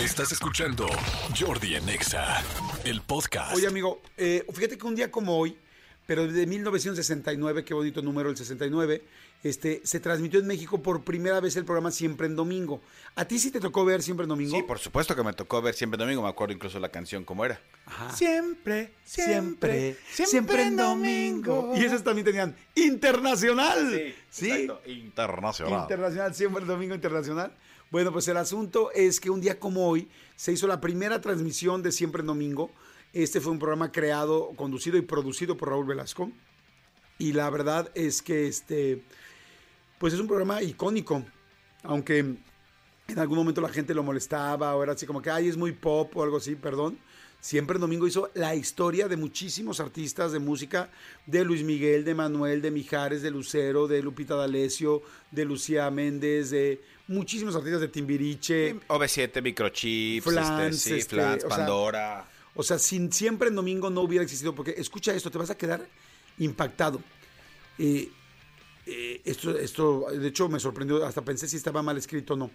Estás escuchando Jordi en Exa, el podcast. Oye, amigo, eh, fíjate que un día como hoy, pero de 1969, qué bonito número el 69, este, se transmitió en México por primera vez el programa Siempre en Domingo. ¿A ti sí te tocó ver Siempre en Domingo? Sí, por supuesto que me tocó ver siempre domingo, me acuerdo incluso la canción cómo era. Ajá. Siempre, Siempre, siempre en domingo. Y esos también tenían internacional. Sí, Internacional. Internacional, siempre en domingo internacional. Bueno, pues el asunto es que un día como hoy se hizo la primera transmisión de Siempre en Domingo. Este fue un programa creado, conducido y producido por Raúl Velasco. Y la verdad es que este, pues es un programa icónico. Aunque en algún momento la gente lo molestaba o era así como que, ay, es muy pop o algo así, perdón. Siempre en Domingo hizo la historia de muchísimos artistas de música, de Luis Miguel, de Manuel, de Mijares, de Lucero, de Lupita D'Alessio, de Lucía Méndez, de muchísimos artistas de Timbiriche. OV7, Microchips, Flans, este, sí, este, Flans, o sea, Pandora. O sea, sin siempre en domingo no hubiera existido, porque escucha esto, te vas a quedar impactado. Eh, eh, esto, esto, de hecho, me sorprendió, hasta pensé si estaba mal escrito o no.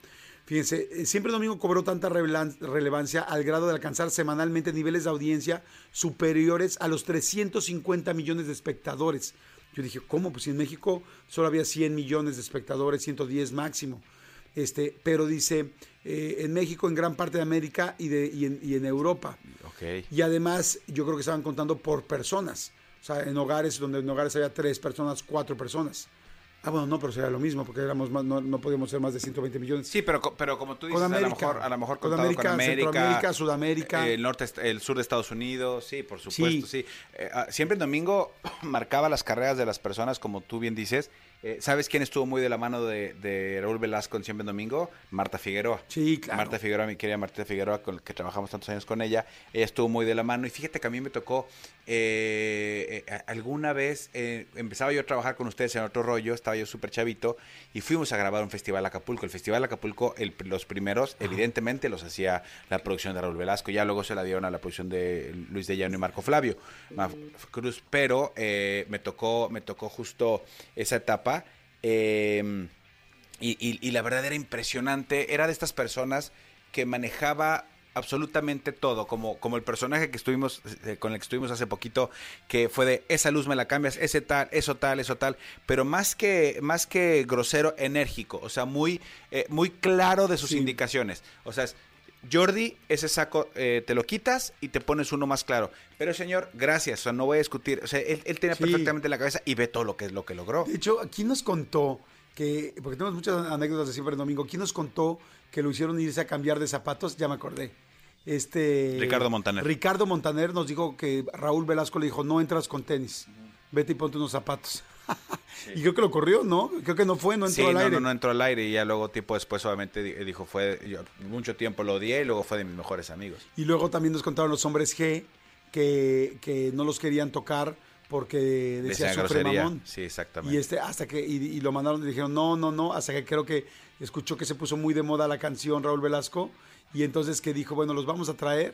Fíjense, eh, siempre domingo cobró tanta relevancia al grado de alcanzar semanalmente niveles de audiencia superiores a los 350 millones de espectadores. Yo dije, ¿cómo? Pues si en México solo había 100 millones de espectadores, 110 máximo. Este, pero dice, eh, en México, en gran parte de América y, de, y, en, y en Europa. Ok. Y además, yo creo que estaban contando por personas. O sea, en hogares donde en hogares había tres personas, cuatro personas. Ah, bueno, no, pero sería lo mismo, porque éramos más- no, no podíamos ser más de 120 millones. Sí, pero, pero como tú dices, a lo mejor, a lo mejor Con América, con América, Centroamérica, Sudamérica. eh, el norte, el sur de Estados Unidos, sí, por supuesto, Sí. sí. Eh, ah, siempre domingo marcaba las carreras de las personas, como tú bien dices. Eh, ¿Sabes quién estuvo muy de la mano de, de Raúl Velasco en Siempre en Domingo? Marta Figueroa. Sí, claro. Marta Figueroa, mi querida Marta Figueroa, con la que trabajamos tantos años con ella, ella estuvo muy de la mano. Y fíjate que a mí me tocó, alguna vez, empezaba yo a trabajar con ustedes en otro rollo, estaba yo súper chavito, y fuimos a grabar un festival Acapulco. El festival Acapulco, el- los primeros, evidentemente los hacía la producción de Raúl Velasco, ya luego se la dieron a la producción de Luis de Llano y Marco Flavio Cruz, pero eh, me tocó, me tocó justo esa etapa. eh, y, y- y la verdad era impresionante. Era de estas personas que manejaba absolutamente todo, como, como el personaje que estuvimos, eh, con el que estuvimos hace poquito, que fue de esa luz me la cambias, ese tal, eso tal, eso tal, pero más que, más que grosero, enérgico, o sea, muy, eh, muy claro de sus Sí. indicaciones. O sea, es, Jordi, ese saco eh, te lo quitas y te pones uno más claro. Pero señor, gracias, o sea, no voy a discutir. O sea, él, él tenía Sí. perfectamente en la cabeza y ve todo lo que es lo que logró. De hecho, ¿quién nos contó que, porque tenemos muchas anécdotas de siempre en domingo, ¿quién nos contó que lo hicieron irse a cambiar de zapatos? Ya me acordé. Este Ricardo Montaner. Ricardo Montaner nos dijo que Raúl Velasco le dijo, no entras con tenis, vete y ponte unos zapatos. Y creo que lo corrió, ¿no? Creo que no fue, no entró sí, al no, aire. no, no entró al aire y ya luego tiempo después obviamente di- dijo fue yo mucho tiempo lo odié y luego fue de mis mejores amigos. Y luego también nos contaron los hombres G que, que no los querían tocar porque decía sufre mamón. Sí, exactamente. Y este, hasta que, y, y lo mandaron y dijeron, no, no, no, hasta que creo que escuchó que se puso muy de moda la canción Raúl Velasco, y entonces que dijo, bueno, los vamos a traer,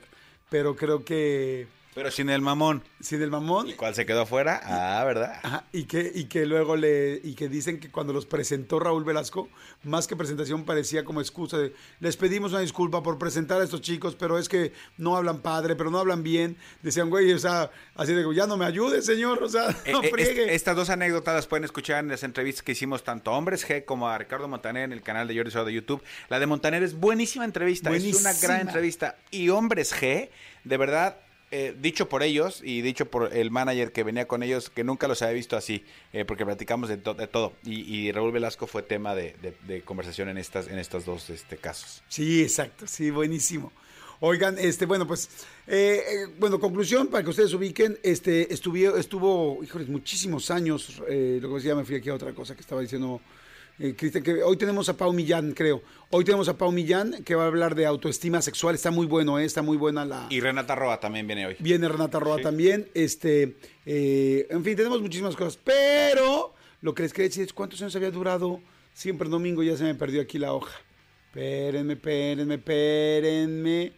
pero creo que Pero sin el mamón. sin el mamón. ¿Y cuál se quedó afuera? Ah, ¿verdad? Ajá, y que, y que luego le, y que dicen que cuando los presentó Raúl Velasco, más que presentación parecía como excusa de, les pedimos una disculpa por presentar a estos chicos, pero es que no hablan padre, pero no hablan bien. Decían, güey, o sea, así de, ya no me ayude, señor, o sea, no Eh, eh, friegue. est- estas dos anécdotas las pueden escuchar en las entrevistas que hicimos tanto a Hombres G como a Ricardo Montaner en el canal de Jordi Soto de YouTube. La de Montaner es buenísima entrevista, es una gran entrevista. Y Hombres G, de verdad, eh, dicho por ellos y dicho por el manager que venía con ellos, que nunca los había visto así, eh, porque platicamos de, de todo. Y, Raúl Velasco fue tema de, conversación en estas, en estos dos este, casos. Sí, exacto, sí, buenísimo. Oigan, este, bueno, pues, eh, eh, bueno, conclusión, para que ustedes ubiquen, este, estuvo, estuvo, híjoles, muchísimos años, eh, luego ya me fui aquí a otra cosa que estaba diciendo eh, Cristian, que hoy tenemos a Pau Millán, creo. Hoy tenemos a Pau Millán, que va a hablar de autoestima sexual, está muy bueno, eh, está muy buena la... Y Renata Roa también viene hoy. Viene Renata Roa también, este, eh, en fin, tenemos muchísimas cosas, pero lo que les quería decir es cuántos años había durado siempre el domingo, ya se me perdió aquí la hoja. Espérenme, espérenme, espérenme.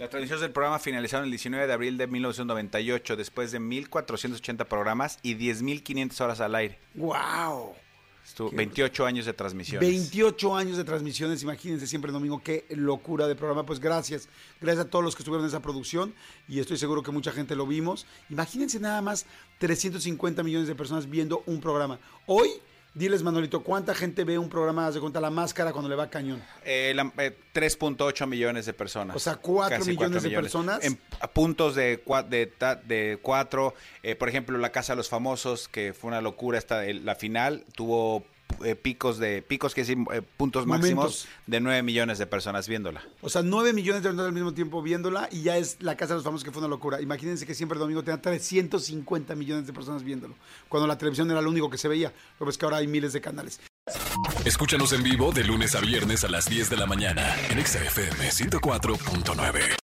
Las transmisiones del programa finalizaron el 19 de abril de 1998, después de 1.480 programas y 10.500 horas al aire. ¡Wow! Estuvo 28 años de transmisión. 28 años de transmisiones, imagínense siempre el domingo, qué locura de programa. Pues gracias, gracias a todos los que estuvieron en esa producción y estoy seguro que mucha gente lo vimos. Imagínense nada más 350 millones de personas viendo un programa. Hoy, diles Manolito, ¿cuánta gente ve un programa, de cuenta, la máscara cuando le va cañón? Eh, eh, 3.8 millones de personas. O sea, cuatro Casi millones cuatro de personas. En puntos de, de, de cuatro. eh, por ejemplo, La Casa de los Famosos, que fue una locura. Esta, la final tuvo eh, picos de picos que decir eh, puntos Momentos. máximos de 9 millones de personas viéndola. O sea, 9 millones de personas al mismo tiempo viéndola y ya es la Casa de los Famosos que fue una locura. Imagínense que siempre el domingo tenía 350 millones de personas viéndolo, cuando la televisión era lo único que se veía. Lo ves que ahora hay miles de canales. Escúchanos en vivo de lunes a viernes a las 10 de la mañana en Exa FM 104.9.